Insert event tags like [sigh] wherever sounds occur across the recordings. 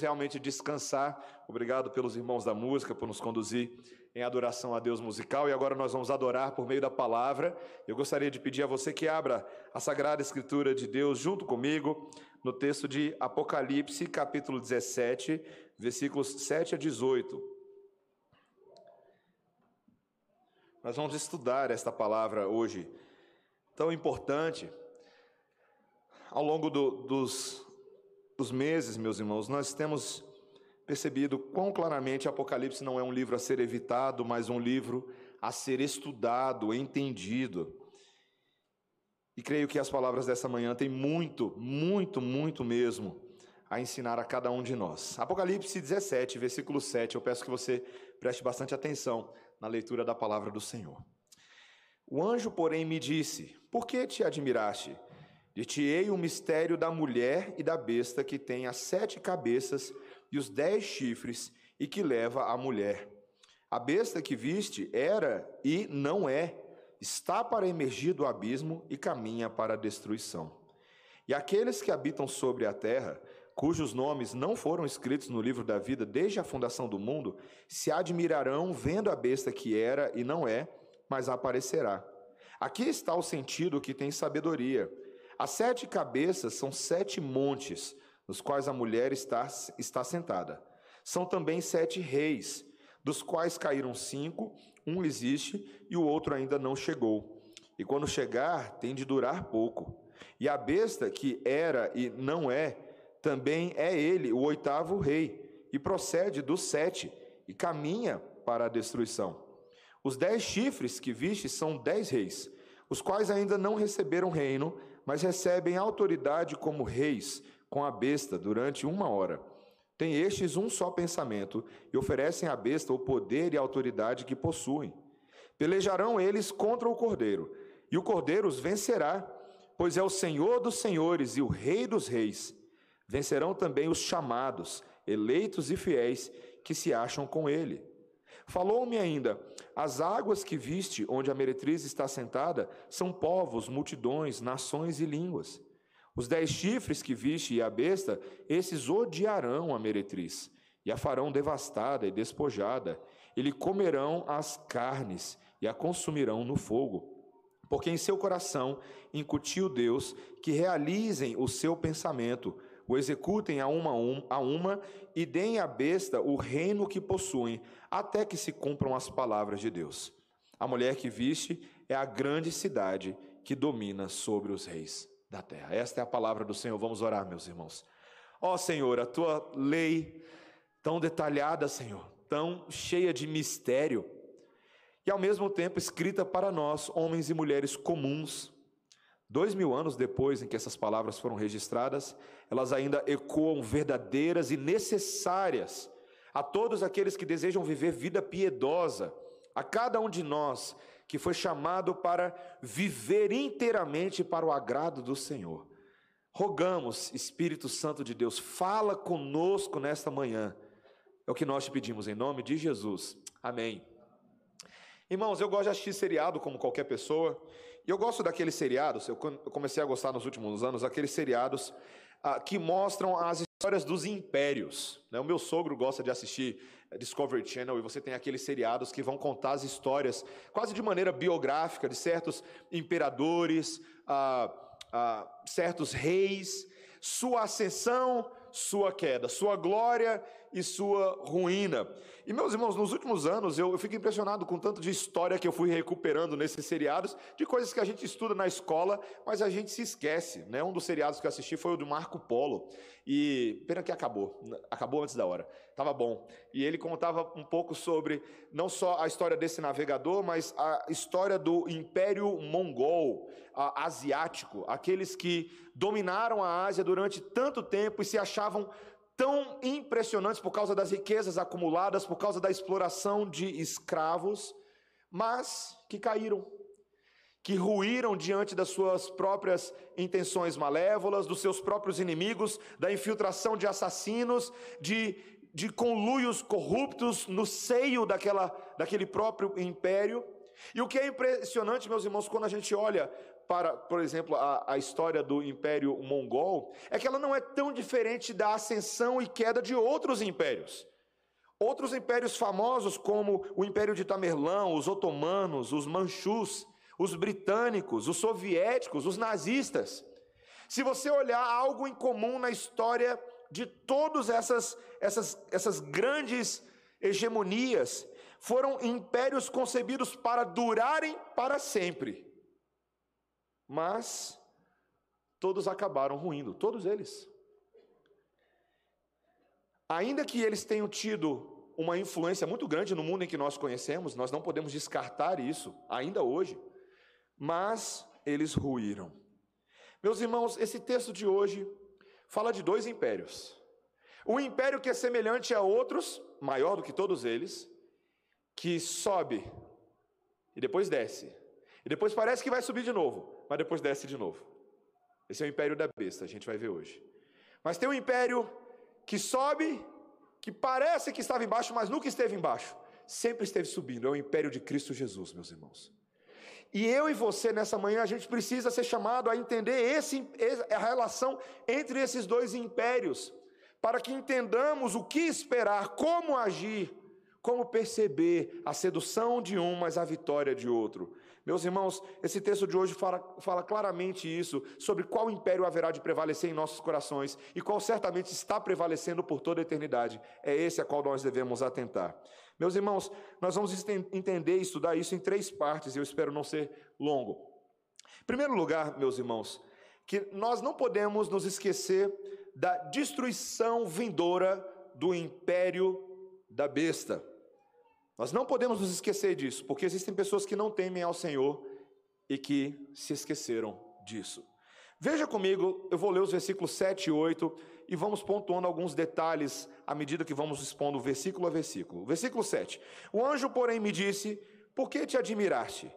realmente descansar. Obrigado pelos irmãos da música, por nos conduzir em adoração a Deus musical. E agora nós vamos adorar por meio da palavra. Eu gostaria de pedir a você que abra a Sagrada Escritura de Deus junto comigo no texto de Apocalipse, capítulo 17, versículos 7 a 18. Nós vamos estudar esta palavra hoje, tão importante. Ao longo do, dos, dos meses, meus irmãos, nós temos percebido quão claramente Apocalipse não é um livro a ser evitado, mas um livro a ser estudado, entendido. E creio que as palavras dessa manhã têm muito, muito, muito mesmo a ensinar a cada um de nós. Apocalipse 17, versículo 7, eu peço que você preste bastante atenção na leitura da palavra do Senhor. O anjo, porém, me disse: Por que te admiraste? Dir-te-ei o mistério da mulher e da besta que tem as sete cabeças e os dez chifres e que leva a mulher. A besta que viste era e não é, está para emergir do abismo e caminha para a destruição. E aqueles que habitam sobre a terra, cujos nomes não foram escritos no livro da vida desde a fundação do mundo, se admirarão vendo a besta que era e não é, mas aparecerá. Aqui está o sentido que tem sabedoria. As sete cabeças são sete montes, nos quais a mulher está, está sentada. São também sete reis, dos quais caíram cinco, um existe e o outro ainda não chegou. E quando chegar, tem de durar pouco. E a besta, que era e não é, também é ele, o oitavo rei, e procede dos sete, e caminha para a destruição. Os dez chifres que viste são dez reis, os quais ainda não receberam reino, mas recebem autoridade como reis com a besta durante uma hora. Tem estes um só pensamento e oferecem à besta o poder e a autoridade que possuem. Pelejarão eles contra o cordeiro, e o cordeiro os vencerá, pois é o Senhor dos senhores e o Rei dos reis. Vencerão também os chamados, eleitos e fiéis, que se acham com ele. Falou-me ainda: as águas que viste, onde a meretriz está sentada, são povos, multidões, nações e línguas. Os dez chifres que viste e a besta, esses odiarão a meretriz, e a farão devastada e despojada, e lhe comerão as carnes, e a consumirão no fogo. Porque em seu coração incutiu Deus que realizem o seu pensamento, o executem a uma a uma e deem à besta o reino que possuem, até que se cumpram as palavras de Deus. A mulher que viste é a grande cidade que domina sobre os reis da terra. Esta é a palavra do Senhor. Vamos orar, meus irmãos. Ó Senhor, a tua lei tão detalhada, Senhor, tão cheia de mistério, e ao mesmo tempo escrita para nós, homens e mulheres comuns, Dois mil anos depois em que essas palavras foram registradas, elas ainda ecoam verdadeiras e necessárias a todos aqueles que desejam viver vida piedosa, a cada um de nós que foi chamado para viver inteiramente para o agrado do Senhor. Rogamos, Espírito Santo de Deus, fala conosco nesta manhã. É o que nós te pedimos em nome de Jesus. Amém. Irmãos, eu gosto de assistir seriado como qualquer pessoa. E eu gosto daqueles seriados, eu comecei a gostar nos últimos anos, aqueles seriados ah, que mostram as histórias dos impérios. Né? O meu sogro gosta de assistir eh, Discovery Channel e você tem aqueles seriados que vão contar as histórias, quase de maneira biográfica, de certos imperadores, ah, ah, certos reis, sua ascensão, sua queda, sua glória e sua ruína. E meus irmãos, nos últimos anos eu, eu fico impressionado com tanto de história que eu fui recuperando nesses seriados, de coisas que a gente estuda na escola, mas a gente se esquece. Né? Um dos seriados que eu assisti foi o do Marco Polo, e pena que acabou, acabou antes da hora, estava bom. E ele contava um pouco sobre não só a história desse navegador, mas a história do Império Mongol, asiático, aqueles que dominaram a Ásia durante tanto tempo e se achavam tão impressionantes por causa das riquezas acumuladas, por causa da exploração de escravos, mas que caíram, que ruíram diante das suas próprias intenções malévolas, dos seus próprios inimigos, da infiltração de assassinos, de, de conluios corruptos no seio daquela, daquele próprio império. E o que é impressionante, meus irmãos, quando a gente olha para, por exemplo, a, a história do Império Mongol, é que ela não é tão diferente da ascensão e queda de outros impérios. Outros impérios famosos, como o Império de Tamerlão, os otomanos, os manchus, os britânicos, os soviéticos, os nazistas. Se você olhar algo em comum na história de todas essas, essas, essas grandes hegemonias, foram impérios concebidos para durarem para sempre. Mas todos acabaram ruindo, todos eles. Ainda que eles tenham tido uma influência muito grande no mundo em que nós conhecemos, nós não podemos descartar isso, ainda hoje, mas eles ruíram. Meus irmãos, esse texto de hoje fala de dois impérios. Um império que é semelhante a outros, maior do que todos eles, que sobe e depois desce. E depois parece que vai subir de novo, mas depois desce de novo. Esse é o império da besta, a gente vai ver hoje. Mas tem um império que sobe, que parece que estava embaixo, mas nunca esteve embaixo. Sempre esteve subindo. É o império de Cristo Jesus, meus irmãos. E eu e você nessa manhã, a gente precisa ser chamado a entender esse, a relação entre esses dois impérios, para que entendamos o que esperar, como agir, como perceber a sedução de um, mas a vitória de outro. Meus irmãos, esse texto de hoje fala, fala, claramente isso, sobre qual império haverá de prevalecer em nossos corações e qual certamente está prevalecendo por toda a eternidade. É esse a qual nós devemos atentar. Meus irmãos, nós vamos entender e estudar isso em três partes, e eu espero não ser longo. Em primeiro lugar, meus irmãos, que nós não podemos nos esquecer da destruição vindoura do império da besta. Nós não podemos nos esquecer disso, porque existem pessoas que não temem ao Senhor e que se esqueceram disso. Veja comigo, eu vou ler os versículos 7 e 8 e vamos pontuando alguns detalhes à medida que vamos expondo versículo a versículo. Versículo 7. O anjo, porém, me disse: Por que te admiraste?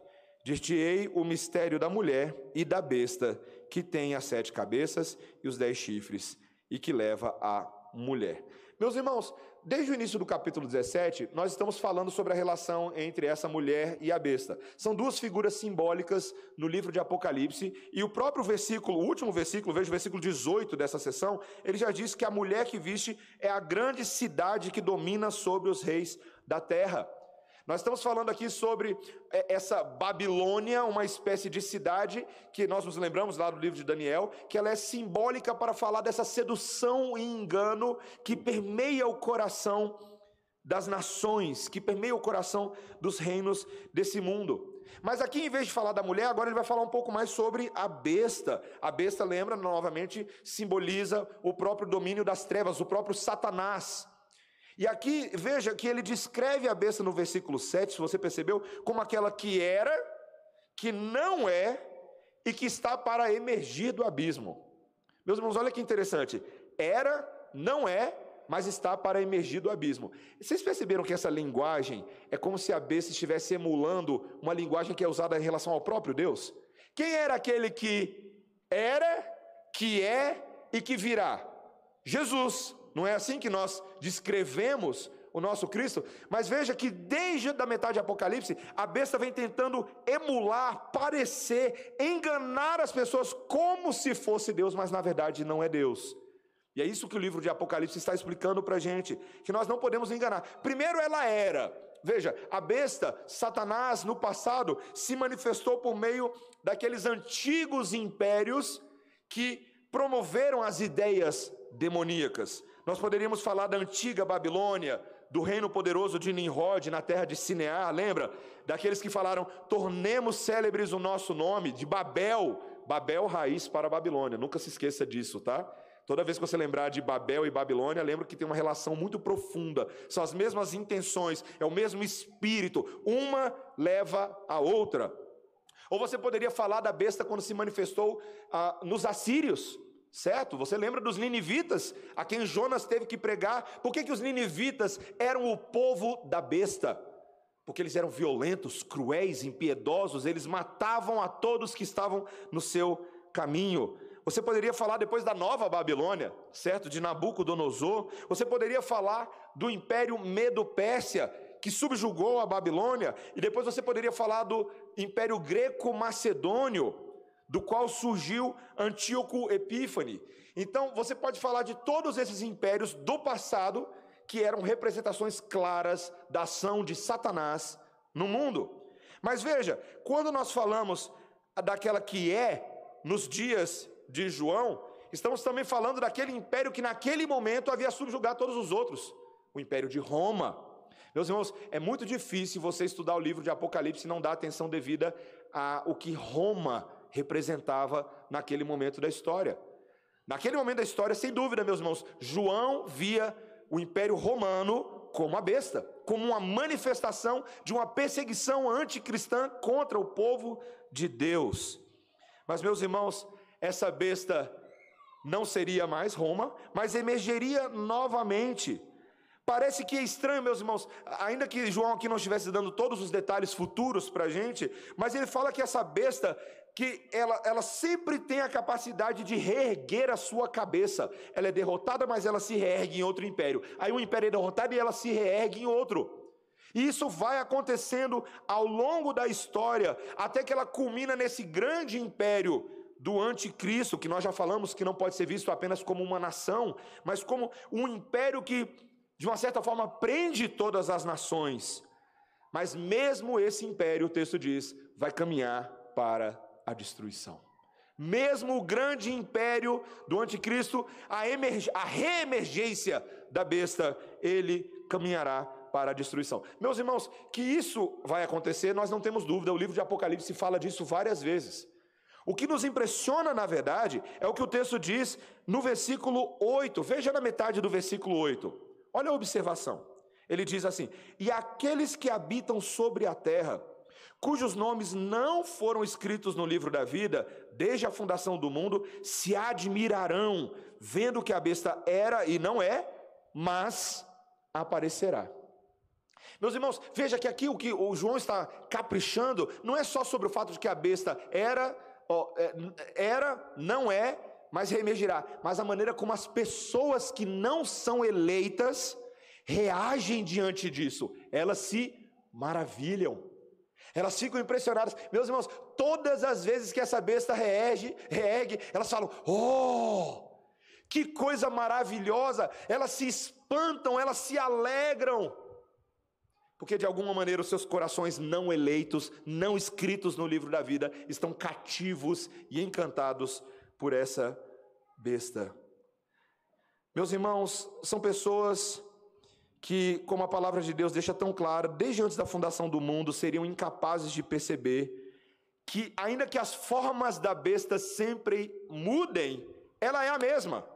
Dir-te-ei o mistério da mulher e da besta, que tem as sete cabeças e os dez chifres, e que leva a mulher. Meus irmãos, desde o início do capítulo 17, nós estamos falando sobre a relação entre essa mulher e a besta. São duas figuras simbólicas no livro de Apocalipse, e o próprio versículo, o último versículo, veja o versículo 18 dessa sessão, ele já diz que a mulher que viste é a grande cidade que domina sobre os reis da terra. Nós estamos falando aqui sobre é, essa Babilônia, uma espécie de cidade que nós nos lembramos lá do livro de Daniel, que ela é simbólica para falar dessa sedução e engano que permeia o coração das nações, que permeia o coração dos reinos desse mundo. Mas aqui, em vez de falar da mulher, agora ele vai falar um pouco mais sobre a besta. A besta, lembra, novamente, simboliza o próprio domínio das trevas, o próprio Satanás. E aqui, veja que ele descreve a besta no versículo 7, se você percebeu, como aquela que era, que não é e que está para emergir do abismo. Meus irmãos, olha que interessante. Era, não é, mas está para emergir do abismo. Vocês perceberam que essa linguagem é como se a besta estivesse emulando uma linguagem que é usada em relação ao próprio Deus? Quem era aquele que era, que é e que virá? Jesus. Não é assim que nós descrevemos o nosso Cristo? Mas veja que desde a metade de Apocalipse, a besta vem tentando emular, parecer, enganar as pessoas como se fosse Deus, mas na verdade não é Deus. E é isso que o livro de Apocalipse está explicando para a gente, que nós não podemos enganar. Primeiro, ela era. Veja, a besta, Satanás, no passado, se manifestou por meio daqueles antigos impérios que promoveram as ideias demoníacas. Nós poderíamos falar da antiga Babilônia, do reino poderoso de Nimrod na terra de Sinear, lembra? Daqueles que falaram: tornemos célebres o nosso nome, de Babel, Babel raiz para Babilônia. Nunca se esqueça disso, tá? Toda vez que você lembrar de Babel e Babilônia, lembra que tem uma relação muito profunda. São as mesmas intenções, é o mesmo espírito. Uma leva a outra. Ou você poderia falar da besta quando se manifestou ah, nos assírios. Certo? Você lembra dos ninivitas, a quem Jonas teve que pregar? Por que, que os ninivitas eram o povo da besta? Porque eles eram violentos, cruéis, impiedosos, eles matavam a todos que estavam no seu caminho. Você poderia falar depois da nova Babilônia, certo? De Nabucodonosor. Você poderia falar do império Medo-Pérsia, que subjugou a Babilônia. E depois você poderia falar do império greco-macedônio, do qual surgiu Antíoco Epífane. Então, você pode falar de todos esses impérios do passado que eram representações claras da ação de Satanás no mundo. Mas veja, quando nós falamos daquela que é nos dias de João, estamos também falando daquele império que naquele momento havia subjugado todos os outros, o império de Roma. Meus irmãos, é muito difícil você estudar o livro de Apocalipse e não dar atenção devida ao que Roma representava naquele momento da história. Naquele momento da história, sem dúvida, meus irmãos, João via o Império Romano como a besta, como uma manifestação de uma perseguição anticristã contra o povo de Deus. Mas, meus irmãos, essa besta não seria mais Roma, mas emergeria novamente. Parece que é estranho, meus irmãos, ainda que João aqui não estivesse dando todos os detalhes futuros para a gente, mas ele fala que essa besta que ela, ela sempre tem a capacidade de reerguer a sua cabeça. Ela é derrotada, mas ela se reergue em outro império. Aí um império é derrotado e ela se reergue em outro. E isso vai acontecendo ao longo da história, até que ela culmina nesse grande império do anticristo, que nós já falamos que não pode ser visto apenas como uma nação, mas como um império que, de uma certa forma, prende todas as nações. Mas mesmo esse império, o texto diz, vai caminhar para a destruição. Mesmo o grande império do anticristo, a, a reemergência da besta, ele caminhará para a destruição. Meus irmãos, que isso vai acontecer, nós não temos dúvida, o livro de Apocalipse fala disso várias vezes. O que nos impressiona, na verdade, é o que o texto diz no versículo 8. Veja na metade do versículo 8. Olha a observação. Ele diz assim: E aqueles que habitam sobre a terra, cujos nomes não foram escritos no livro da vida, desde a fundação do mundo, se admirarão, vendo que a besta era e não é, mas aparecerá. Meus irmãos, veja que aqui o que o João está caprichando não é só sobre o fato de que a besta era, é, era, não é, mas reemergirá, mas a maneira como as pessoas que não são eleitas reagem diante disso, elas se maravilham. Elas ficam impressionadas. Meus irmãos, todas as vezes que essa besta reage, reergue, elas falam: Oh, que coisa maravilhosa! Elas se espantam, elas se alegram. Porque de alguma maneira os seus corações não eleitos, não escritos no livro da vida, estão cativos e encantados por essa besta. Meus irmãos, são pessoas que, como a palavra de Deus deixa tão claro, desde antes da fundação do mundo, seriam incapazes de perceber que, ainda que as formas da besta sempre mudem, ela é a mesma.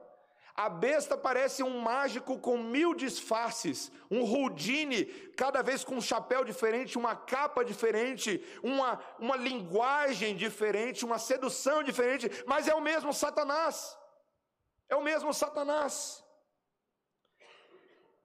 A besta parece um mágico com mil disfarces, um Houdini, cada vez com um chapéu diferente, uma capa diferente, uma, uma linguagem diferente, uma sedução diferente, mas é o mesmo Satanás. É o mesmo Satanás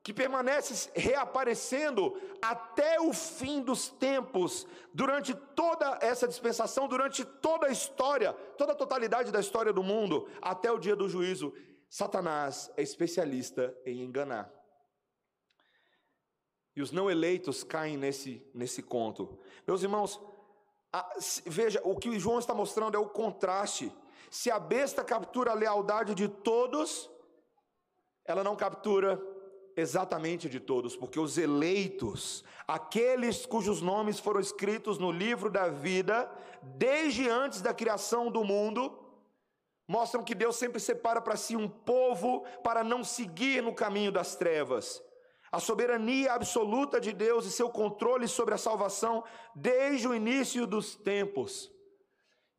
que permanece reaparecendo até o fim dos tempos, durante toda essa dispensação, durante toda a história, toda a totalidade da história do mundo, até o dia do juízo. Satanás é especialista em enganar. E os não eleitos caem nesse, nesse conto. Meus irmãos, a, veja, o que João está mostrando é o contraste. Se a besta captura a lealdade de todos, ela não captura exatamente de todos, porque os eleitos, aqueles cujos nomes foram escritos no livro da vida, desde antes da criação do mundo, mostram que Deus sempre separa para si um povo para não seguir no caminho das trevas. A soberania absoluta de Deus e seu controle sobre a salvação desde o início dos tempos.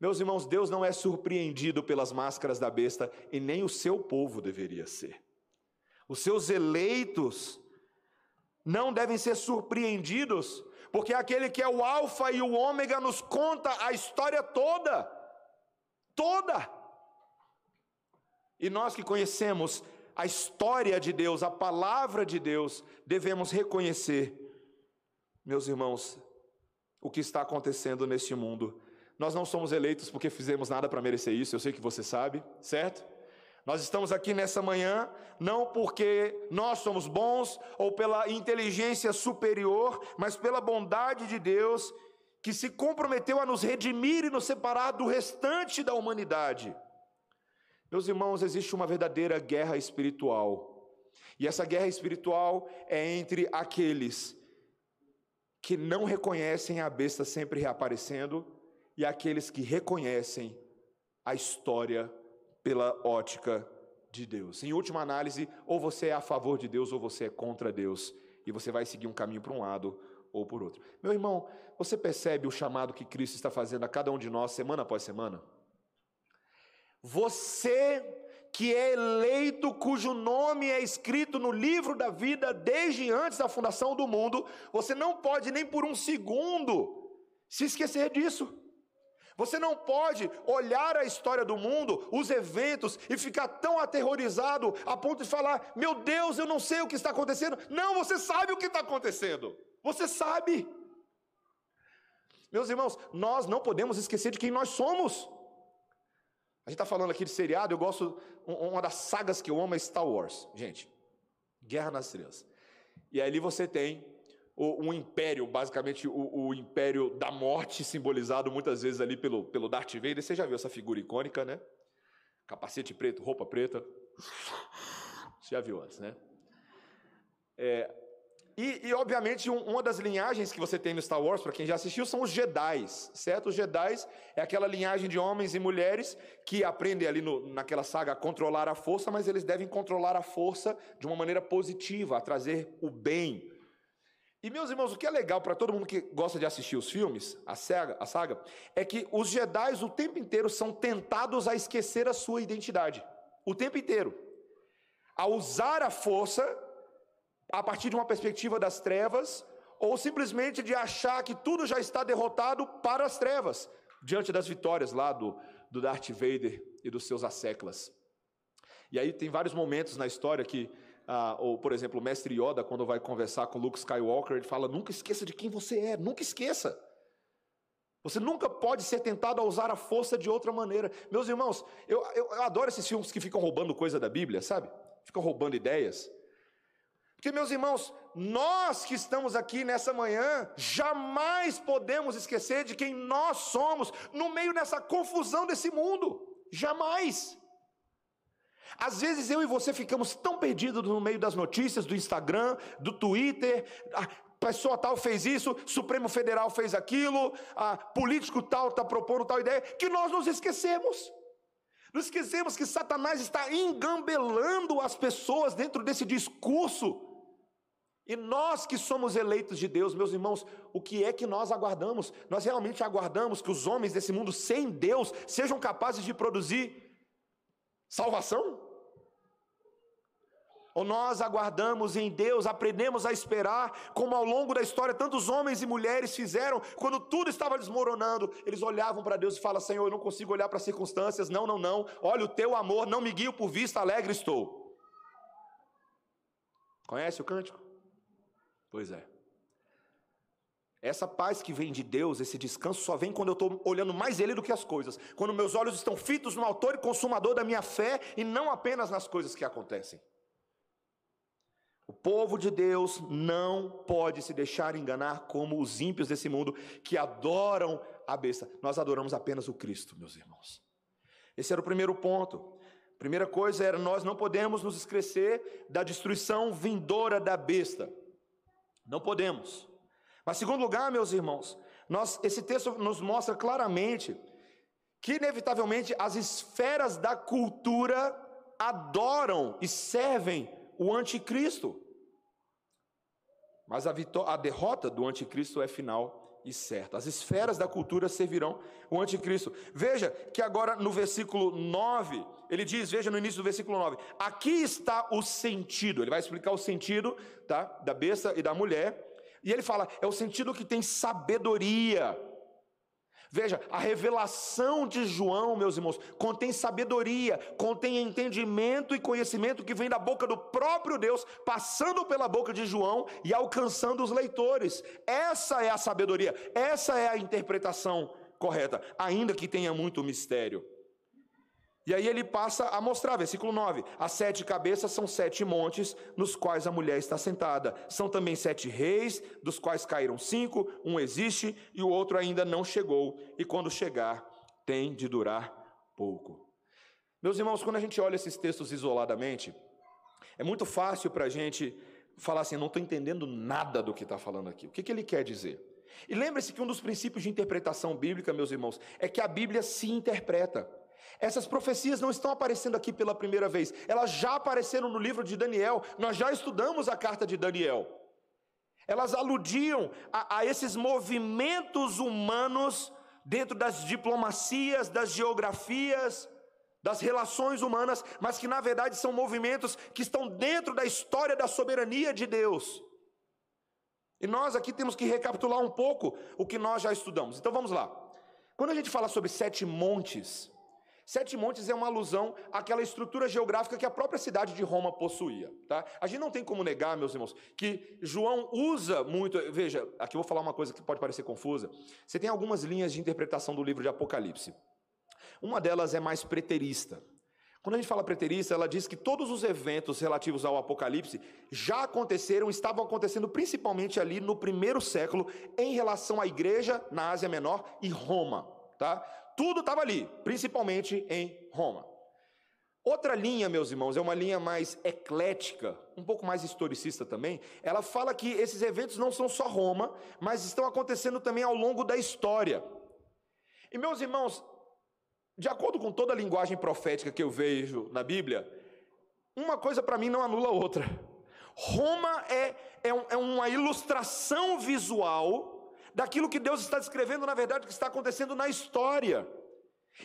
Meus irmãos, Deus não é surpreendido pelas máscaras da besta e nem o seu povo deveria ser. Os seus eleitos não devem ser surpreendidos, porque aquele que é o Alfa e o Ômega nos conta a história toda. Toda. E nós que conhecemos a história de Deus, a palavra de Deus, devemos reconhecer, meus irmãos, o que está acontecendo neste mundo. Nós não somos eleitos porque fizemos nada para merecer isso, eu sei que você sabe, certo? Nós estamos aqui nessa manhã não porque nós somos bons ou pela inteligência superior, mas pela bondade de Deus que se comprometeu a nos redimir e nos separar do restante da humanidade. Meus irmãos, existe uma verdadeira guerra espiritual. E essa guerra espiritual é entre aqueles que não reconhecem a besta sempre reaparecendo e aqueles que reconhecem a história pela ótica de Deus. Em última análise, ou você é a favor de Deus ou você é contra Deus, e você vai seguir um caminho para um lado ou por outro. Meu irmão, você percebe o chamado que Cristo está fazendo a cada um de nós semana após semana? Você que é eleito, cujo nome é escrito no livro da vida desde antes da fundação do mundo, você não pode nem por um segundo se esquecer disso. Você não pode olhar a história do mundo, os eventos, e ficar tão aterrorizado a ponto de falar: Meu Deus, eu não sei o que está acontecendo. Não, você sabe o que está acontecendo. Você sabe. Meus irmãos, nós não podemos esquecer de quem nós somos. A gente está falando aqui de seriado, eu gosto. Uma das sagas que eu amo é Star Wars. Gente, Guerra nas Estrelas. E ali você tem o, um império, basicamente o, o, império da morte, simbolizado muitas vezes ali pelo, pelo Darth Vader. Você já viu essa figura icônica, né? Capacete preto, roupa preta. Você já viu antes, né? É, e, e, obviamente, um, uma das linhagens que você tem no Star Wars, para quem já assistiu, são os Jedi, certo? Os Jedi é aquela linhagem de homens e mulheres que aprendem ali no, naquela saga a controlar a força, mas eles devem controlar a força de uma maneira positiva, a trazer o bem. E, meus irmãos, o que é legal para todo mundo que gosta de assistir os filmes, a saga, a saga, é que os Jedi o tempo inteiro são tentados a esquecer a sua identidade. O tempo inteiro. A usar a força a partir de uma perspectiva das trevas, ou simplesmente de achar que tudo já está derrotado para as trevas, diante das vitórias lá do, do Darth Vader e dos seus asseclas. E aí tem vários momentos na história que, ah, ou por exemplo, o mestre Yoda, quando vai conversar com Luke Skywalker, ele fala: nunca esqueça de quem você é, nunca esqueça. Você nunca pode ser tentado a usar a força de outra maneira. Meus irmãos, eu, eu, eu adoro esses filmes que ficam roubando coisa da Bíblia, sabe? Ficam roubando ideias. Porque, meus irmãos, nós que estamos aqui nessa manhã, jamais podemos esquecer de quem nós somos no meio dessa confusão desse mundo. Jamais. Às vezes eu e você ficamos tão perdidos no meio das notícias do Instagram, do Twitter, a pessoa tal fez isso, Supremo Federal fez aquilo, a político tal está propondo tal ideia, que nós nos esquecemos. Nos esquecemos que Satanás está engambelando as pessoas dentro desse discurso e nós que somos eleitos de Deus, meus irmãos, o que é que nós aguardamos? Nós realmente aguardamos que os homens desse mundo sem Deus sejam capazes de produzir salvação? Ou nós aguardamos em Deus, aprendemos a esperar, como ao longo da história tantos homens e mulheres fizeram, quando tudo estava desmoronando, eles olhavam para Deus e falavam: Senhor, eu não consigo olhar para as circunstâncias, não, não, não, olha o teu amor, não me guio por vista, alegre estou. Conhece o cântico? Pois é. Essa paz que vem de Deus, esse descanso, só vem quando eu estou olhando mais Ele do que as coisas. Quando meus olhos estão fitos no autor e consumador da minha fé e não apenas nas coisas que acontecem. O povo de Deus não pode se deixar enganar como os ímpios desse mundo que adoram a besta. Nós adoramos apenas o Cristo, meus irmãos. Esse era o primeiro ponto. Primeira coisa era nós não podemos nos esquecer da destruição vindoura da besta. Não podemos. Mas, segundo lugar, meus irmãos, nós, esse texto nos mostra claramente que, inevitavelmente, as esferas da cultura adoram e servem o anticristo. Mas a, a derrota do anticristo é final e certa. As esferas da cultura servirão o anticristo. Veja que agora no versículo 9, ele diz, veja no início do versículo 9, aqui está o sentido. Ele vai explicar o sentido tá, da besta e da mulher. E ele fala, é o sentido que tem sabedoria. Veja, a revelação de João, meus irmãos, contém sabedoria, contém entendimento e conhecimento que vem da boca do próprio Deus, passando pela boca de João e alcançando os leitores. Essa é a sabedoria, essa é a interpretação correta, ainda que tenha muito mistério. E aí ele passa a mostrar, versículo 9: as sete cabeças são sete montes nos quais a mulher está sentada. São também sete reis, dos quais caíram cinco, um existe e o outro ainda não chegou, e quando chegar, tem de durar pouco. Meus irmãos, quando a gente olha esses textos isoladamente, é muito fácil para a gente falar assim: não estou entendendo nada do que está falando aqui. O que, que ele quer dizer? E lembre-se que um dos princípios de interpretação bíblica, meus irmãos, é que a Bíblia se interpreta. Essas profecias não estão aparecendo aqui pela primeira vez, elas já apareceram no livro de Daniel, nós já estudamos a carta de Daniel. Elas aludiam a, a esses movimentos humanos dentro das diplomacias, das geografias, das relações humanas, mas que na verdade são movimentos que estão dentro da história da soberania de Deus. E nós aqui temos que recapitular um pouco o que nós já estudamos. Então vamos lá. Quando a gente fala sobre sete montes, Sete Montes é uma alusão àquela estrutura geográfica que a própria cidade de Roma possuía. Tá? A gente não tem como negar, meus irmãos, que João usa muito. Veja, aqui eu vou falar uma coisa que pode parecer confusa. Você tem algumas linhas de interpretação do livro de Apocalipse. Uma delas é mais preterista. Quando a gente fala preterista, ela diz que todos os eventos relativos ao Apocalipse já aconteceram, estavam acontecendo principalmente ali no primeiro século, em relação à igreja na Ásia Menor e Roma. Tá? Tudo estava ali, principalmente em Roma. Outra linha, meus irmãos, é uma linha mais eclética, um pouco mais historicista também. Ela fala que esses eventos não são só Roma, mas estão acontecendo também ao longo da história. E, meus irmãos, de acordo com toda a linguagem profética que eu vejo na Bíblia, uma coisa para mim não anula a outra. Roma é, é, é uma ilustração visual daquilo que Deus está descrevendo, na verdade, que está acontecendo na história.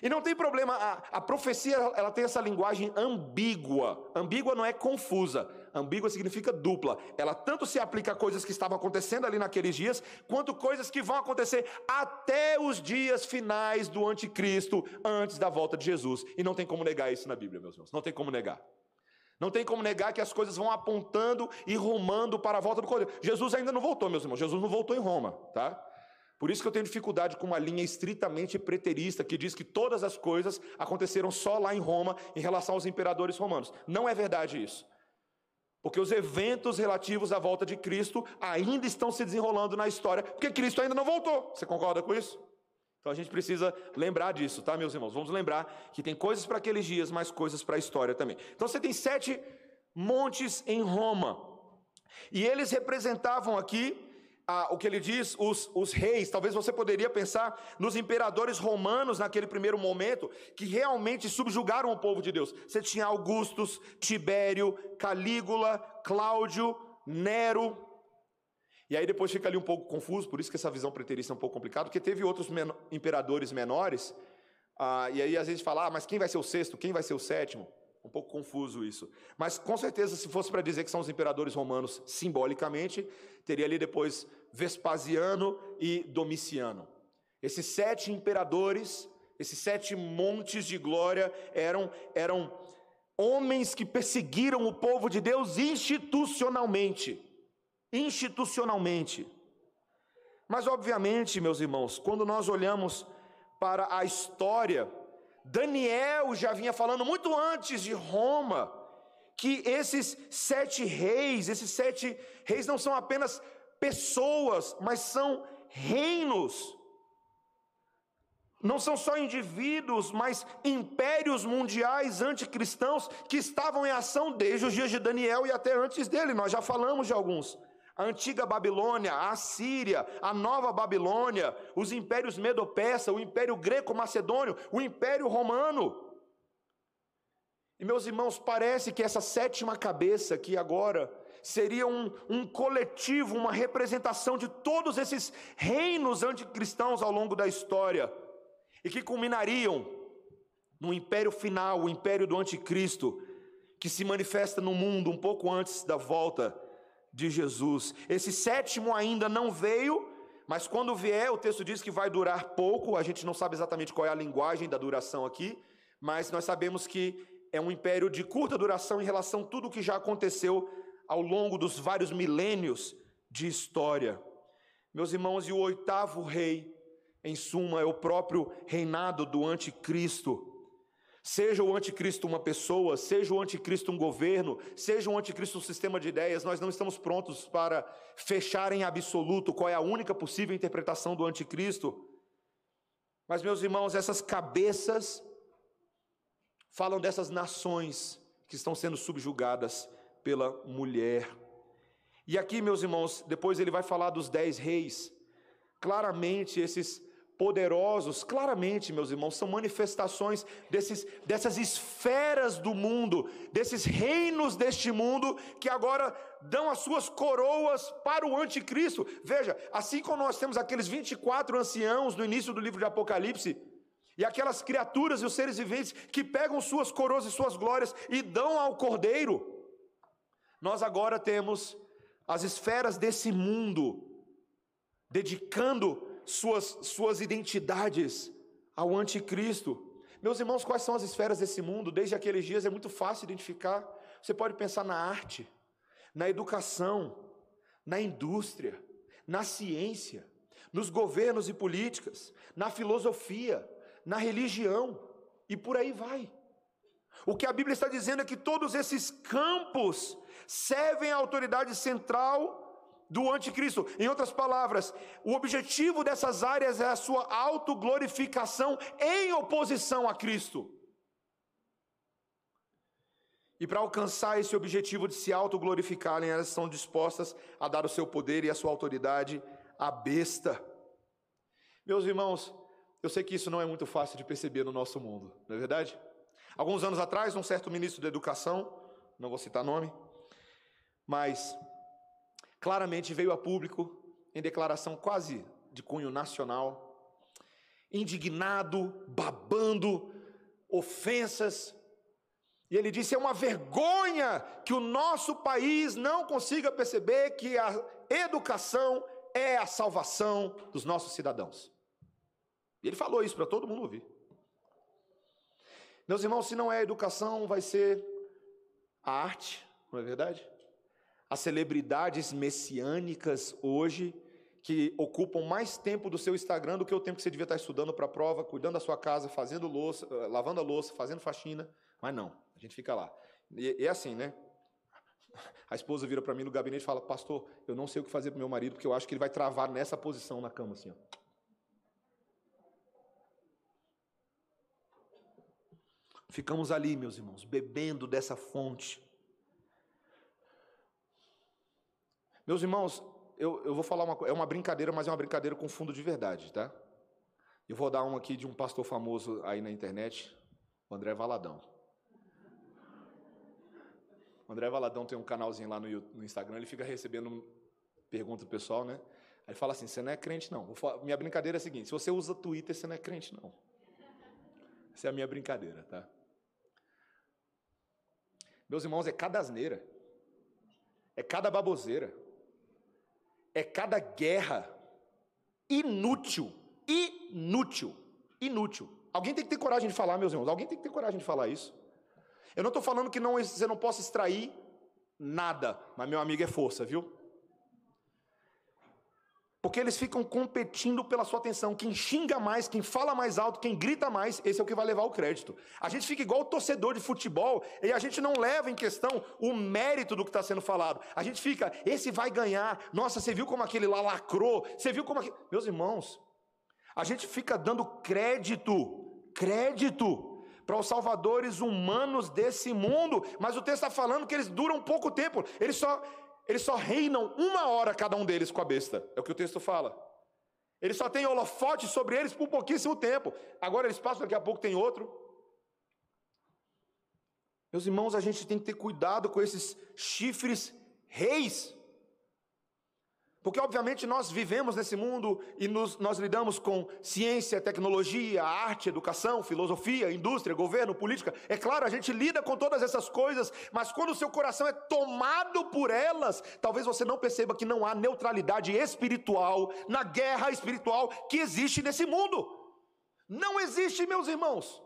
E não tem problema, a, a profecia ela tem essa linguagem ambígua. Ambígua não é confusa, ambígua significa dupla. Ela tanto se aplica a coisas que estavam acontecendo ali naqueles dias, quanto coisas que vão acontecer até os dias finais do anticristo, antes da volta de Jesus. E não tem como negar isso na Bíblia, meus irmãos. Não tem como negar. Não tem como negar que as coisas vão apontando e rumando para a volta do Cordeiro. Jesus ainda não voltou, meus irmãos. Jesus não voltou em Roma, tá? Por isso que eu tenho dificuldade com uma linha estritamente preterista que diz que todas as coisas aconteceram só lá em Roma em relação aos imperadores romanos. Não é verdade isso. Porque os eventos relativos à volta de Cristo ainda estão se desenrolando na história, porque Cristo ainda não voltou. Você concorda com isso? Então a gente precisa lembrar disso, tá, meus irmãos? Vamos lembrar que tem coisas para aqueles dias, mas coisas para a história também. Então você tem sete montes em Roma, e eles representavam aqui ah, o que ele diz, os, os reis. Talvez você poderia pensar nos imperadores romanos naquele primeiro momento, que realmente subjugaram o povo de Deus. Você tinha Augustus, Tibério, Calígula, Cláudio, Nero, e aí depois fica ali um pouco confuso, por isso que essa visão preterista é um pouco complicada, porque teve outros men imperadores menores, ah, e aí às vezes fala, ah, mas quem vai ser o sexto, quem vai ser o sétimo? Um pouco confuso isso. Mas com certeza, se fosse para dizer que são os imperadores romanos simbolicamente, teria ali depois Vespasiano e Domiciano. Esses sete imperadores, esses sete montes de glória, eram, eram homens que perseguiram o povo de Deus institucionalmente institucionalmente. Mas, obviamente, meus irmãos, quando nós olhamos para a história, Daniel já vinha falando muito antes de Roma, que esses sete reis, esses sete reis não são apenas pessoas, mas são reinos. Não são só indivíduos, mas impérios mundiais anticristãos que estavam em ação desde os dias de Daniel e até antes dele. Nós já falamos de alguns a antiga Babilônia, a Assíria, a nova Babilônia, os impérios Medo-Persa, o império greco-macedônio, o império romano. E meus irmãos, parece que essa sétima cabeça aqui agora seria um, um coletivo, uma representação de todos esses reinos anticristãos ao longo da história, e que culminariam no império final, o império do anticristo, que se manifesta no mundo um pouco antes da volta de Jesus. Esse sétimo ainda não veio, mas quando vier, o texto diz que vai durar pouco. A gente não sabe exatamente qual é a linguagem da duração aqui, mas nós sabemos que é um império de curta duração em relação a tudo o que já aconteceu ao longo dos vários milênios de história. Meus irmãos, e o oitavo rei, em suma, é o próprio reinado do anticristo. Seja o anticristo uma pessoa, seja o anticristo um governo, seja o anticristo um sistema de ideias, nós não estamos prontos para fechar em absoluto qual é a única possível interpretação do anticristo. Mas, meus irmãos, essas cabeças falam dessas nações que estão sendo subjugadas pela mulher. E aqui, meus irmãos, depois ele vai falar dos dez reis. Claramente, esses poderosos, claramente, meus irmãos, são manifestações desses, dessas esferas do mundo, desses reinos deste mundo, que agora dão as suas coroas para o anticristo. Veja, assim como nós temos aqueles 24 anciãos no início do livro de Apocalipse, e aquelas criaturas e os seres viventes que pegam suas coroas e suas glórias e dão ao cordeiro, nós agora temos as esferas desse mundo dedicando suas, suas identidades ao anticristo. Meus irmãos, quais são as esferas desse mundo? Desde aqueles dias é muito fácil identificar. Você pode pensar na arte, na educação, na indústria, na ciência, nos governos e políticas, na filosofia, na religião e por aí vai. O que a Bíblia está dizendo é que todos esses campos servem à autoridade central do anticristo. Em outras palavras, o objetivo dessas áreas é a sua autoglorificação em oposição a Cristo. E para alcançar esse objetivo de se autoglorificarem, elas estão dispostas a dar o seu poder e a sua autoridade à besta. Meus irmãos, eu sei que isso não é muito fácil de perceber no nosso mundo, não é verdade? Alguns anos atrás, um certo ministro da Educação, não vou citar nome, mas claramente veio a público, em declaração quase de cunho nacional, indignado, babando, ofensas, e ele disse: é uma vergonha que o nosso país não consiga perceber que a educação é a salvação dos nossos cidadãos. E ele falou isso para todo mundo ouvir. Meus irmãos, se não é a educação, vai ser a arte, não é verdade? As celebridades messiânicas hoje, que ocupam mais tempo do seu Instagram do que o tempo que você devia estar estudando para a prova, cuidando da sua casa, fazendo louça, eh, lavando a louça, fazendo faxina. Mas não, a gente fica lá. E é assim, né? A esposa vira para mim no gabinete e fala: Pastor, eu não sei o que fazer para meu marido, porque eu acho que ele vai travar nessa posição na cama, assim, ó. Ficamos ali, meus irmãos, bebendo dessa fonte. Meus irmãos, eu, eu vou falar uma coisa, é uma brincadeira, mas é uma brincadeira com fundo de verdade, tá? Eu vou dar um aqui de um pastor famoso aí na internet, o André Valadão. O André Valadão tem um canalzinho lá no, no Instagram, ele fica recebendo pergunta do pessoal, né? Aí fala assim: você não é crente, não. Falar, minha brincadeira é a seguinte: se você usa Twitter, você não é crente, não. Essa é a minha brincadeira, tá? Meus irmãos, é cada asneira, é cada baboseira é cada guerra inútil, inútil, inútil. Alguém tem que ter coragem de falar, meus irmãos. Alguém tem que ter coragem de falar isso. Eu não estou falando que não, você não possa extrair nada, mas meu amigo é força, viu? Porque eles ficam competindo pela sua atenção. Quem xinga mais, quem fala mais alto, quem grita mais, esse é o que vai levar o crédito. A gente fica igual o torcedor de futebol e a gente não leva em questão o mérito do que está sendo falado. A gente fica, esse vai ganhar. Nossa, você viu como aquele lá lacrou? Você viu como aquele. Meus irmãos, a gente fica dando crédito, crédito para os salvadores humanos desse mundo, mas o texto está falando que eles duram pouco tempo, eles só, eles só reinam uma hora cada um deles com a besta. É o que o texto fala. Ele só tem holofote sobre eles por pouquíssimo tempo. Agora eles passam, daqui a pouco tem outro. Meus irmãos, a gente tem que ter cuidado com esses chifres reis. Porque, obviamente, nós vivemos nesse mundo e nos, nós lidamos com ciência, tecnologia, arte, educação, filosofia, indústria, governo, política. É claro, a gente lida com todas essas coisas, mas quando o seu coração é tomado por elas, talvez você não perceba que não há neutralidade espiritual na guerra espiritual que existe nesse mundo. Não existe, meus irmãos.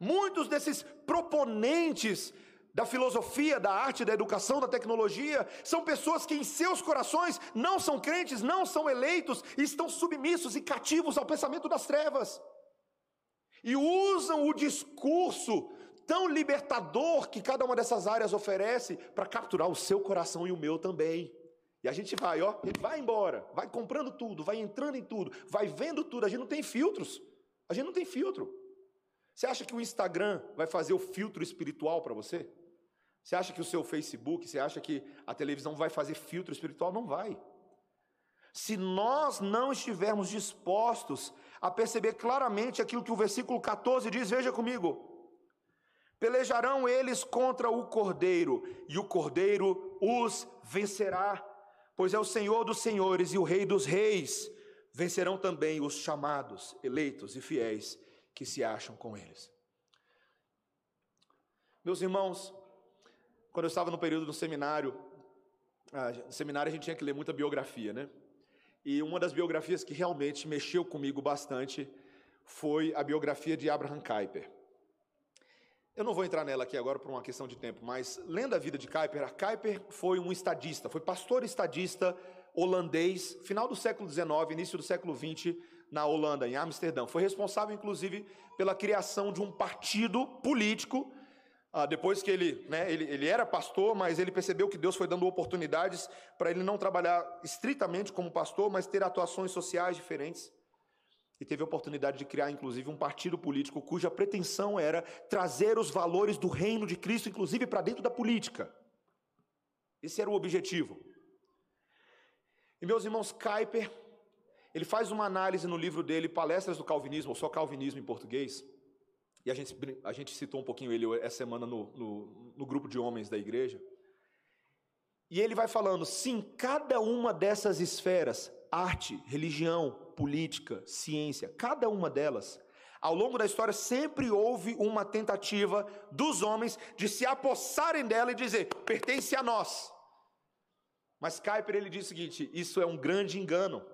Muitos desses proponentes da filosofia, da arte, da educação, da tecnologia, são pessoas que em seus corações não são crentes, não são eleitos, estão submissos e cativos ao pensamento das trevas. e usam o discurso tão libertador que cada uma dessas áreas oferece para capturar o seu coração e o meu também. E a gente vai, ó, vai embora, vai comprando tudo, vai entrando em tudo, vai vendo tudo. A gente não tem filtros. A gente não tem filtro. Você acha que o Instagram vai fazer o filtro espiritual para você? Você acha que o seu Facebook, você acha que a televisão vai fazer filtro espiritual? Não vai. Se nós não estivermos dispostos a perceber claramente aquilo que o versículo 14 diz, veja comigo. Pelejarão eles contra o cordeiro, e o cordeiro os vencerá, pois é o Senhor dos senhores e o Rei dos reis. Vencerão também os chamados, eleitos e fiéis que se acham com eles. Meus irmãos, quando eu estava no período do seminário, ah, no seminário a gente tinha que ler muita biografia, né? E uma das biografias que realmente mexeu comigo bastante foi a biografia de Abraham Kuyper. Eu não vou entrar nela aqui agora por uma questão de tempo, mas lendo a vida de Kuyper, a Kuyper foi um estadista, foi pastor estadista holandês, final do século XIX, início do século XX, na Holanda, em Amsterdã. Foi responsável, inclusive, pela criação de um partido político. Ah, depois que ele, né, ele, ele era pastor, mas ele percebeu que Deus foi dando oportunidades para ele não trabalhar estritamente como pastor, mas ter atuações sociais diferentes. E teve a oportunidade de criar, inclusive, um partido político cuja pretensão era trazer os valores do reino de Cristo, inclusive, para dentro da política. Esse era o objetivo. E meus irmãos, Kuyper ele faz uma análise no livro dele, Palestras do Calvinismo, ou só Calvinismo em português, e a gente, a gente citou um pouquinho ele essa semana no, no, no grupo de homens da igreja. E ele vai falando, sim, cada uma dessas esferas, arte, religião, política, ciência, cada uma delas, ao longo da história sempre houve uma tentativa dos homens de se apossarem dela e dizer, pertence a nós. Mas Kuyper ele diz o seguinte: isso é um grande engano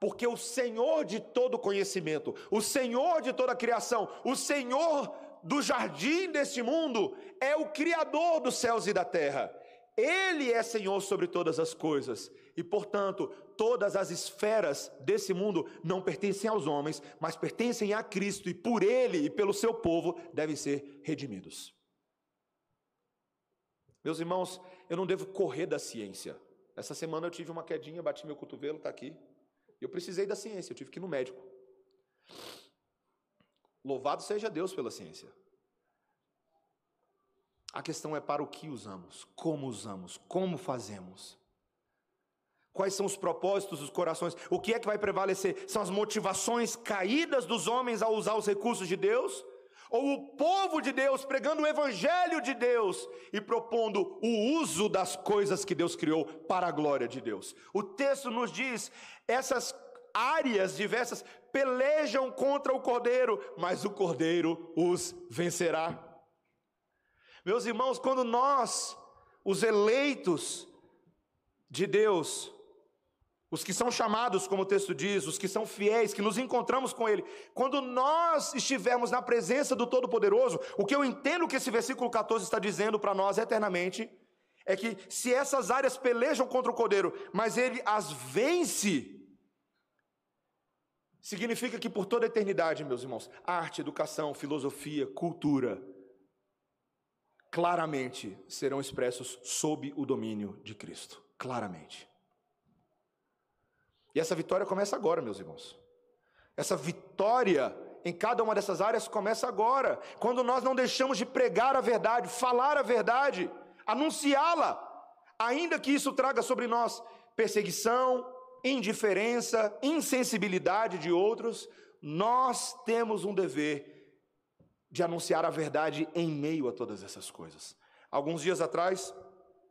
porque o Senhor de todo conhecimento, o Senhor de toda a criação, o Senhor do jardim deste mundo, é o Criador dos céus e da terra. Ele é Senhor sobre todas as coisas, e portanto, todas as esferas desse mundo não pertencem aos homens, mas pertencem a Cristo, e por Ele e pelo seu povo devem ser redimidos. Meus irmãos, eu não devo correr da ciência. Essa semana eu tive uma quedinha, bati meu cotovelo, está aqui. Eu precisei da ciência, eu tive que ir no médico. Louvado seja Deus pela ciência. A questão é para o que usamos, como usamos, como fazemos. Quais são os propósitos dos corações? O que é que vai prevalecer? São as motivações caídas dos homens ao usar os recursos de Deus? Ou o povo de Deus pregando o evangelho de Deus e propondo o uso das coisas que Deus criou para a glória de Deus? O texto nos diz: essas áreas diversas pelejam contra o cordeiro, mas o cordeiro os vencerá. Meus irmãos, quando nós, os eleitos de Deus, os que são chamados, como o texto diz, os que são fiéis, que nos encontramos com Ele, quando nós estivermos na presença do Todo-Poderoso, o que eu entendo que esse versículo 14 está dizendo para nós eternamente, é que se essas áreas pelejam contra o Cordeiro, mas Ele as vence, significa que por toda a eternidade, meus irmãos, arte, educação, filosofia, cultura, claramente serão expressos sob o domínio de Cristo. Claramente. E essa vitória começa agora, meus irmãos. Essa vitória em cada uma dessas áreas começa agora, quando nós não deixamos de pregar a verdade, falar a verdade, anunciá-la, ainda que isso traga sobre nós perseguição, indiferença, insensibilidade de outros, nós temos um dever de anunciar a verdade em meio a todas essas coisas. Alguns dias atrás,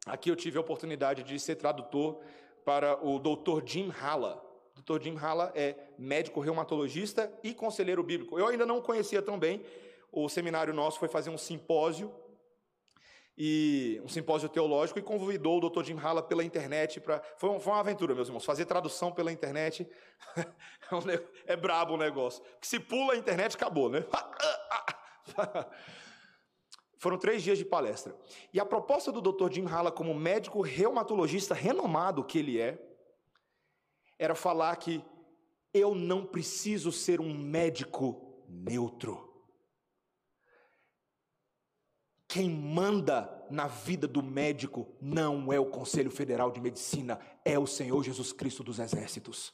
aqui eu tive a oportunidade de ser tradutor para o Dr. Jim Halla. O Dr. Jim Halla é médico reumatologista e conselheiro bíblico. Eu ainda não conhecia tão bem. O seminário nosso foi fazer um simpósio e um simpósio teológico e convidou o Dr. Jim Halla pela internet para foi, um, foi, uma aventura, meus irmãos, fazer tradução pela internet [laughs] é, é brabo o negócio. Que se pula a internet acabou, né? [laughs] Foram três dias de palestra. E a proposta do Dr. Jim Halla, como médico reumatologista renomado que ele é, era falar que eu não preciso ser um médico neutro. Quem manda na vida do médico não é o Conselho Federal de Medicina, é o Senhor Jesus Cristo dos Exércitos.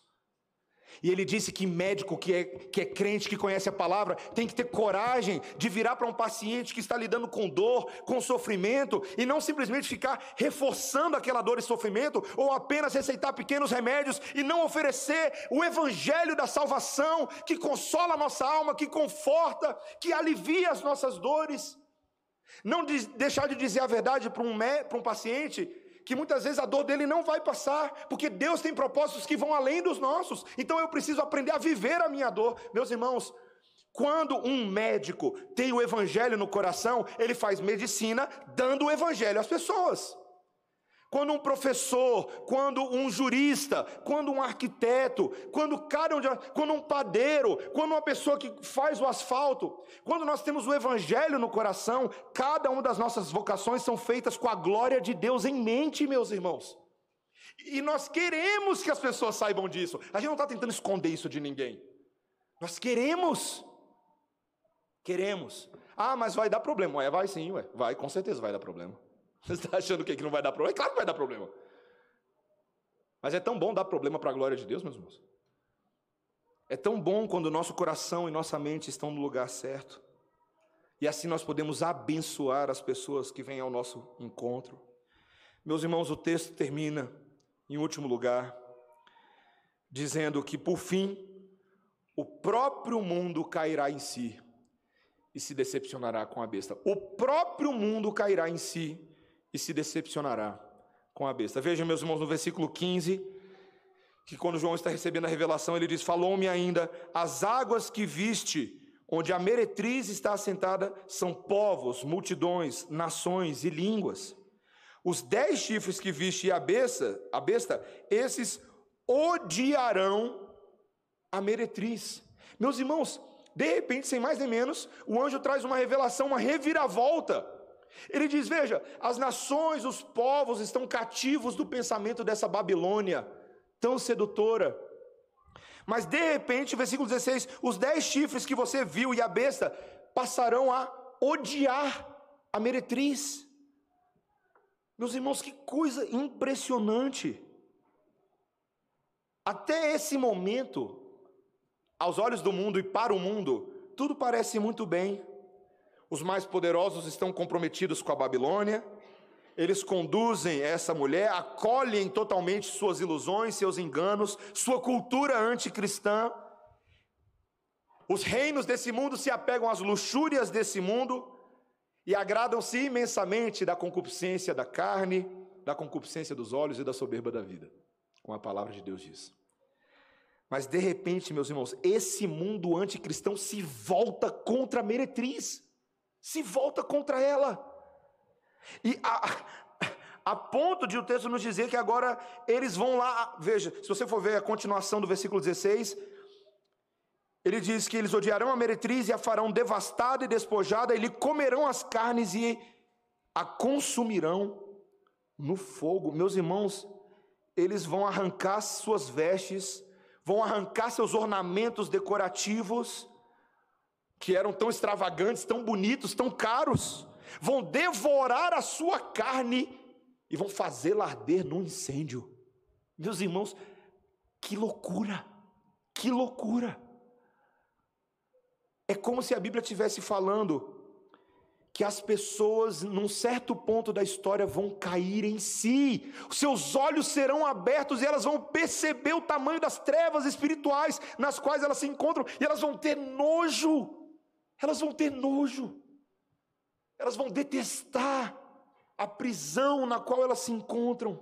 E ele disse que médico que é, que é crente, que conhece a palavra, tem que ter coragem de virar para um paciente que está lidando com dor, com sofrimento, e não simplesmente ficar reforçando aquela dor e sofrimento, ou apenas receitar pequenos remédios e não oferecer o evangelho da salvação, que consola a nossa alma, que conforta, que alivia as nossas dores. Não de, deixar de dizer a verdade para um, para um paciente que muitas vezes a dor dele não vai passar, porque Deus tem propósitos que vão além dos nossos. Então eu preciso aprender a viver a minha dor. Meus irmãos, quando um médico tem o evangelho no coração, ele faz medicina dando o evangelho às pessoas. Quando um professor, quando um jurista, quando um arquiteto, quando cada um, quando um padeiro, quando uma pessoa que faz o asfalto, quando nós temos o evangelho no coração, cada uma das nossas vocações são feitas com a glória de Deus em mente, meus irmãos. E nós queremos que as pessoas saibam disso. A gente não está tentando esconder isso de ninguém. Nós queremos. Queremos. Ah, mas vai dar problema. Ué, vai sim, ué. Vai, com certeza vai dar problema. Você está achando que, que não vai dar problema? É claro que vai dar problema. Mas é tão bom dar problema para a glória de Deus, meus irmãos. É tão bom quando o nosso coração e nossa mente estão no lugar certo. E assim nós podemos abençoar as pessoas que vêm ao nosso encontro. Meus irmãos, o texto termina, em último lugar, dizendo que, por fim, o próprio mundo cairá em si e se decepcionará com a besta. O próprio mundo cairá em si e se decepcionará com a besta. Vejam, meus irmãos, no versículo 15, que quando João está recebendo a revelação, ele diz: Falou-me ainda, as águas que viste, onde a meretriz está assentada, são povos, multidões, nações e línguas. Os dez chifres que viste e a besta, a besta, esses odiarão a meretriz. Meus irmãos, de repente, sem mais nem menos, o anjo traz uma revelação, uma reviravolta ele diz: Veja, as nações, os povos estão cativos do pensamento dessa Babilônia tão sedutora. Mas de repente, versículo 16: os dez chifres que você viu e a besta passarão a odiar a meretriz. Meus irmãos, que coisa impressionante. Até esse momento, aos olhos do mundo e para o mundo, tudo parece muito bem. Os mais poderosos estão comprometidos com a Babilônia. Eles conduzem essa mulher, acolhem totalmente suas ilusões, seus enganos, sua cultura anticristã. Os reinos desse mundo se apegam às luxúrias desse mundo e agradam-se imensamente da concupiscência da carne, da concupiscência dos olhos e da soberba da vida, como a palavra de Deus diz. Mas de repente, meus irmãos, esse mundo anticristão se volta contra a meretriz se volta contra ela. E a, a ponto de o texto nos dizer que agora eles vão lá, veja, se você for ver a continuação do versículo 16, ele diz que eles odiarão a meretriz e a farão devastada e despojada, e lhe comerão as carnes e a consumirão no fogo. Meus irmãos, eles vão arrancar suas vestes, vão arrancar seus ornamentos decorativos, que eram tão extravagantes, tão bonitos, tão caros, vão devorar a sua carne e vão fazê-la arder no incêndio. Meus irmãos, que loucura! Que loucura! É como se a Bíblia estivesse falando que as pessoas, num certo ponto da história, vão cair em si, seus olhos serão abertos e elas vão perceber o tamanho das trevas espirituais nas quais elas se encontram, e elas vão ter nojo elas vão ter nojo, elas vão detestar a prisão na qual elas se encontram.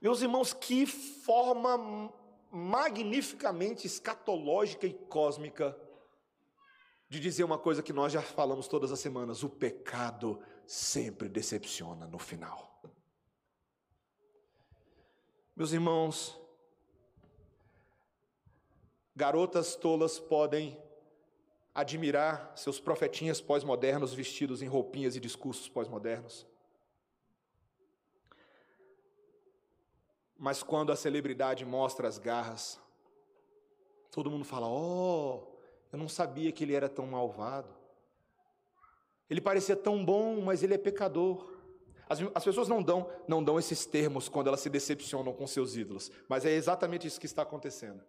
Meus irmãos, que forma magnificamente escatológica e cósmica de dizer uma coisa que nós já falamos todas as semanas: o pecado sempre decepciona no final. Meus irmãos, garotas tolas podem admirar seus profetinhas pós-modernos vestidos em roupinhas e discursos pós-modernos. Mas quando a celebridade mostra as garras, todo mundo fala: Oh, Eu não sabia que ele era tão malvado. Ele parecia tão bom, mas ele é pecador. As, as, pessoas não dão, não dão esses termos quando elas se decepcionam com seus ídolos, mas é exatamente isso que está acontecendo.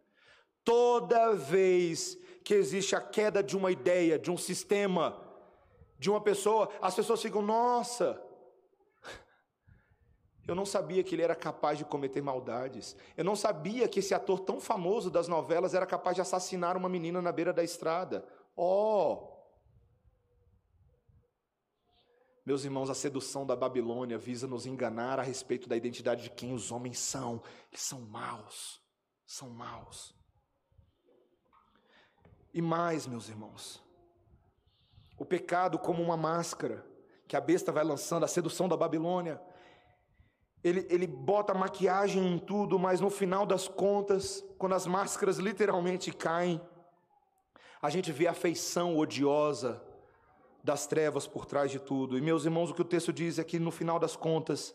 Toda vez que existe a queda de uma ideia, de um sistema, de uma pessoa, as pessoas ficam, nossa, eu não sabia que ele era capaz de cometer maldades. Eu não sabia que esse ator tão famoso das novelas era capaz de assassinar uma menina na beira da estrada. Oh! Meus irmãos, a sedução da Babilônia visa nos enganar a respeito da identidade de quem os homens são. Eles são maus. São maus. E mais, meus irmãos, o pecado como uma máscara que a besta vai lançando, a sedução da Babilônia. Ele, ele bota maquiagem em tudo, mas no final das contas, quando as máscaras literalmente caem, a gente vê a feição odiosa das trevas por trás de tudo. E meus irmãos, o que o texto diz é que no final das contas,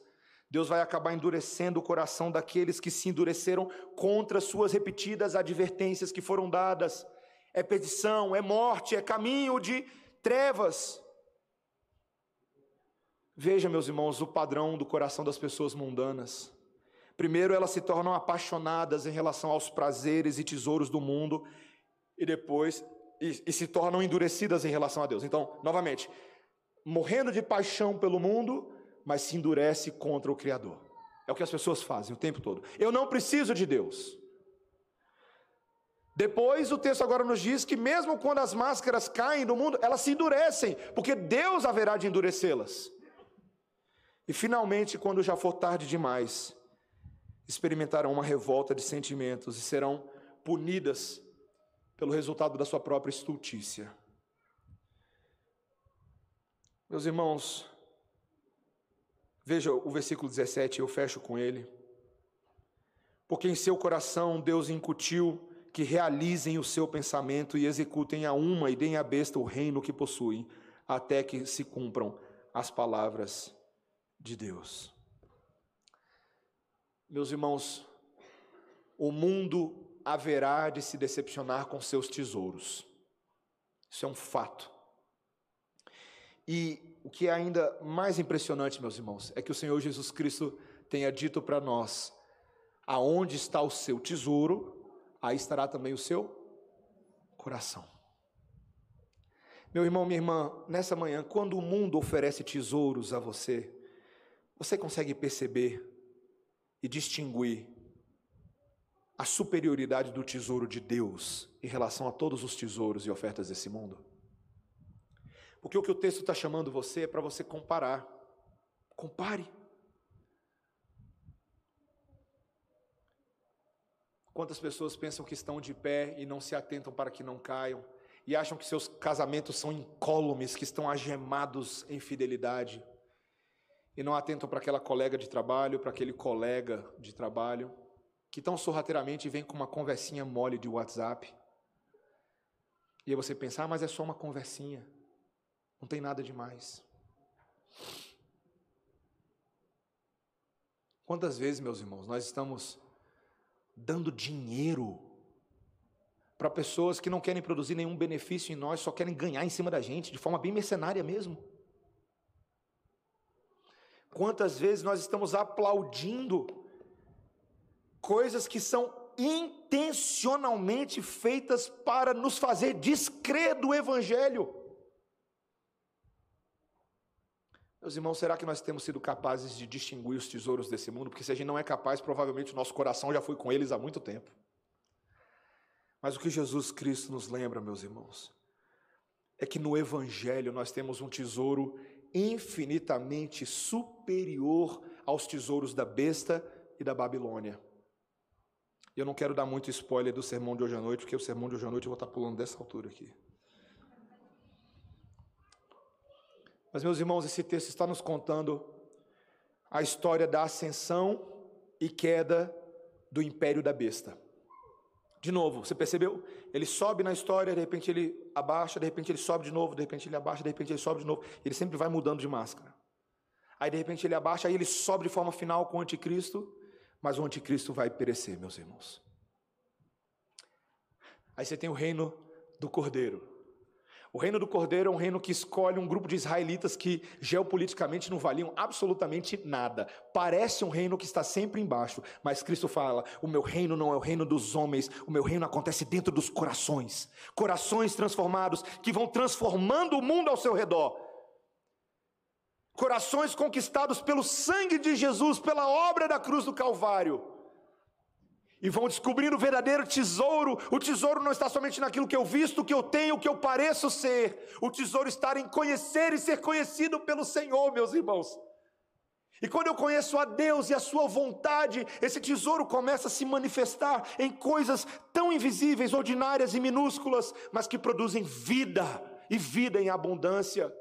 Deus vai acabar endurecendo o coração daqueles que se endureceram contra suas repetidas advertências que foram dadas. É perdição, é morte, é caminho de trevas. Veja, meus irmãos, o padrão do coração das pessoas mundanas. Primeiro, elas se tornam apaixonadas em relação aos prazeres e tesouros do mundo, e depois e, e se tornam endurecidas em relação a Deus. Então, novamente, morrendo de paixão pelo mundo, mas se endurece contra o Criador. É o que as pessoas fazem o tempo todo. Eu não preciso de Deus. Depois o texto agora nos diz que mesmo quando as máscaras caem do mundo, elas se endurecem, porque Deus haverá de endurecê-las. E finalmente, quando já for tarde demais, experimentarão uma revolta de sentimentos e serão punidas pelo resultado da sua própria estultícia. Meus irmãos, veja o versículo 17, eu fecho com ele. Porque em seu coração Deus incutiu que realizem o seu pensamento e executem a uma e deem à besta o reino que possuem, até que se cumpram as palavras de Deus. Meus irmãos, o mundo haverá de se decepcionar com seus tesouros. Isso é um fato. E o que é ainda mais impressionante, meus irmãos, é que o Senhor Jesus Cristo tenha dito para nós: aonde está o seu tesouro, aí estará também o seu coração. Meu irmão, minha irmã, nessa manhã, quando o mundo oferece tesouros a você, você consegue perceber e distinguir a superioridade do tesouro de Deus em relação a todos os tesouros e ofertas desse mundo? Porque o que o texto está chamando você é para você comparar. Compare. Quantas pessoas pensam que estão de pé e não se atentam para que não caiam, e acham que seus casamentos são incólumes, que estão agemados em fidelidade, e não atentam para aquela colega de trabalho, para aquele colega de trabalho, que tão sorrateiramente vem com uma conversinha mole de WhatsApp. E aí você pensa, ah, mas é só uma conversinha, não tem nada demais. Quantas vezes, meus irmãos, nós estamos dando dinheiro para pessoas que não querem produzir nenhum benefício em nós, só querem ganhar em cima da gente, de forma bem mercenária mesmo? Quantas vezes nós estamos aplaudindo coisas que são intencionalmente feitas para nos fazer descrer do Evangelho. Meus irmãos, será que nós temos sido capazes de distinguir os tesouros desse mundo? Porque se a gente não é capaz, provavelmente o nosso coração já foi com eles há muito tempo. Mas o que Jesus Cristo nos lembra, meus irmãos, é que no Evangelho nós temos um tesouro infinitamente superior aos tesouros da besta e da Babilônia. Eu não quero dar muito spoiler do sermão de hoje à noite, porque o sermão de hoje à noite eu vou estar pulando dessa altura aqui. Mas, meus irmãos, esse texto está nos contando a história da ascensão e queda do império da besta. De novo, você percebeu? Ele sobe na história, de repente ele abaixa, de repente ele sobe de novo, de repente ele abaixa, de repente ele sobe de novo. Ele sempre vai mudando de máscara. Aí de repente ele abaixa, aí ele sobe de forma final com o anticristo, mas o anticristo vai perecer, meus irmãos. Aí você tem o reino do Cordeiro. O reino do Cordeiro é um reino que escolhe um grupo de israelitas que geopoliticamente não valiam absolutamente nada. Parece um reino que está sempre embaixo, mas Cristo fala: o meu reino não é o reino dos homens, o meu reino acontece dentro dos corações. Corações transformados que vão transformando o mundo ao seu redor. Corações conquistados pelo sangue de Jesus, pela obra da cruz do Calvário e vão descobrindo o verdadeiro tesouro. O tesouro não está somente naquilo que eu visto, que eu tenho, que eu pareço ser. O tesouro está em conhecer e ser conhecido pelo Senhor, meus irmãos. E quando eu conheço a Deus e a Sua vontade, esse tesouro começa a se manifestar em coisas tão invisíveis, ordinárias e minúsculas, mas que produzem vida e vida em abundância.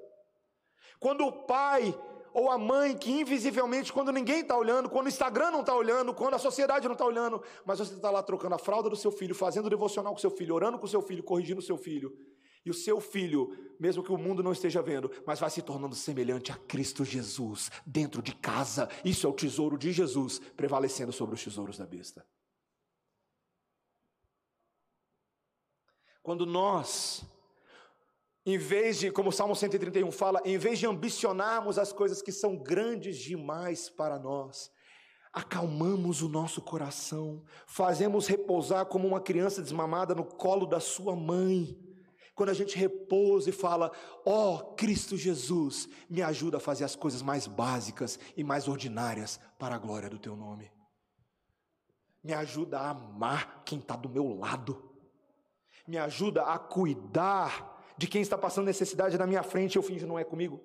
Quando o Pai ou a mãe que invisivelmente, quando ninguém está olhando, quando o Instagram não está olhando, quando a sociedade não está olhando, mas você está lá trocando a fralda do seu filho, fazendo devocional com seu filho, orando com seu filho, corrigindo seu filho. E o seu filho, mesmo que o mundo não esteja vendo, mas vai se tornando semelhante a Cristo Jesus, dentro de casa. Isso é o tesouro de Jesus, prevalecendo sobre os tesouros da besta. Quando nós em vez de, como o Salmo 131 fala, em vez de ambicionarmos as coisas que são grandes demais para nós, acalmamos o nosso coração, fazemos repousar como uma criança desmamada no colo da sua mãe. Quando a gente repousa e fala, ó oh, Cristo Jesus, me ajuda a fazer as coisas mais básicas e mais ordinárias para a glória do teu nome. Me ajuda a amar quem está do meu lado. Me ajuda a cuidar de quem está passando necessidade na minha frente, eu finjo não é comigo.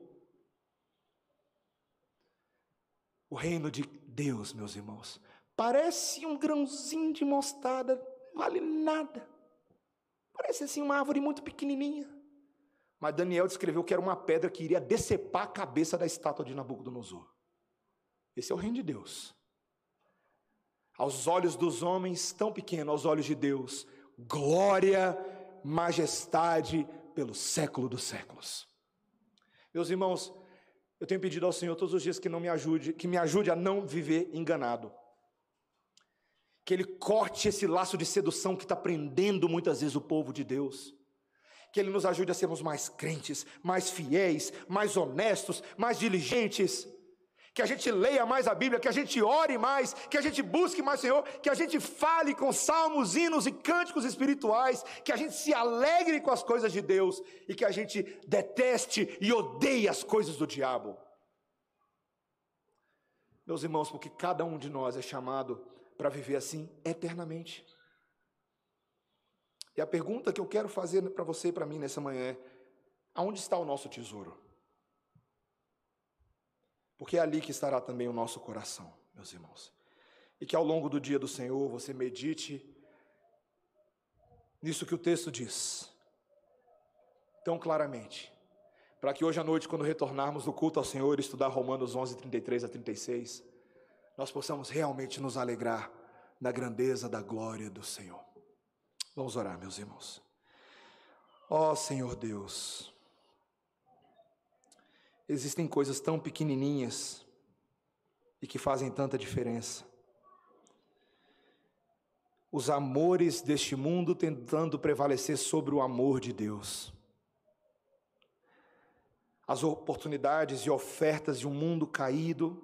O reino de Deus, meus irmãos, parece um grãozinho de mostarda, não vale nada. Parece assim uma árvore muito pequenininha. Mas Daniel descreveu que era uma pedra que iria decepar a cabeça da estátua de Nabucodonosor. Esse é o reino de Deus. Aos olhos dos homens, tão pequeno, aos olhos de Deus, glória, majestade, pelo século dos séculos. Meus irmãos, eu tenho pedido ao Senhor todos os dias que não me ajude, que me ajude a não viver enganado. Que Ele corte esse laço de sedução que está prendendo muitas vezes o povo de Deus. Que Ele nos ajude a sermos mais crentes, mais fiéis, mais honestos, mais diligentes que a gente leia mais a Bíblia, que a gente ore mais, que a gente busque mais Senhor, que a gente fale com salmos, hinos e cânticos espirituais, que a gente se alegre com as coisas de Deus e que a gente deteste e odeie as coisas do diabo. Meus irmãos, porque cada um de nós é chamado para viver assim eternamente. E a pergunta que eu quero fazer para você e para mim nessa manhã é: aonde está o nosso tesouro? Porque é ali que estará também o nosso coração, meus irmãos. E que ao longo do dia do Senhor você medite nisso que o texto diz, tão claramente, para que hoje à noite, quando retornarmos do culto ao Senhor, estudar Romanos 11, 33 a 36, nós possamos realmente nos alegrar na grandeza da glória do Senhor. Vamos orar, meus irmãos. Ó oh, Senhor Deus, existem coisas tão pequenininhas e que fazem tanta diferença. Os amores deste mundo tentando prevalecer sobre o amor de Deus. As oportunidades e ofertas de um mundo caído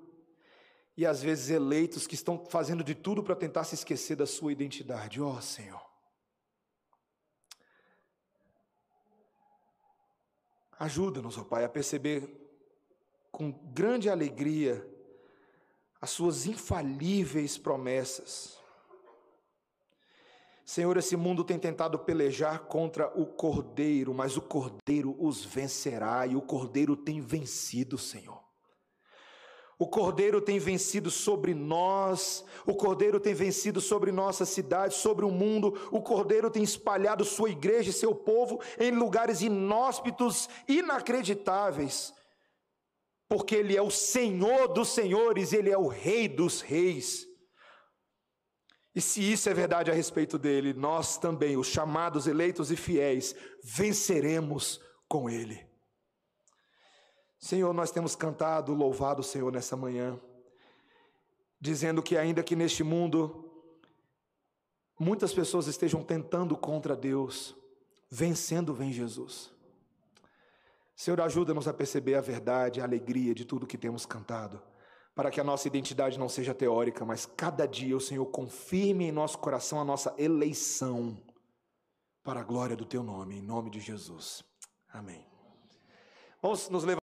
e às vezes eleitos que estão fazendo de tudo para tentar se esquecer da sua identidade. Ó oh, Senhor. Ajuda-nos, ó oh Pai, a perceber com grande alegria as suas infalíveis promessas. Senhor, esse mundo tem tentado pelejar contra o cordeiro, mas o cordeiro os vencerá e o cordeiro tem vencido, Senhor. O Cordeiro tem vencido sobre nós, o Cordeiro tem vencido sobre nossa cidade, sobre o mundo, o Cordeiro tem espalhado sua igreja e seu povo em lugares inóspitos, inacreditáveis porque Ele é o Senhor dos senhores, Ele é o Rei dos reis. E se isso é verdade a respeito dele, nós também, os chamados, eleitos e fiéis, venceremos com Ele. Senhor, nós temos cantado, louvado o Senhor nessa manhã, dizendo que ainda que neste mundo muitas pessoas estejam tentando contra Deus, Vencendo vem Jesus. Senhor, ajuda-nos a perceber a verdade, a alegria de tudo que temos cantado, para que a nossa identidade não seja teórica, mas cada dia o Senhor confirme em nosso coração a nossa eleição para a glória do teu nome, em nome de Jesus. Amém. Vamos nos levar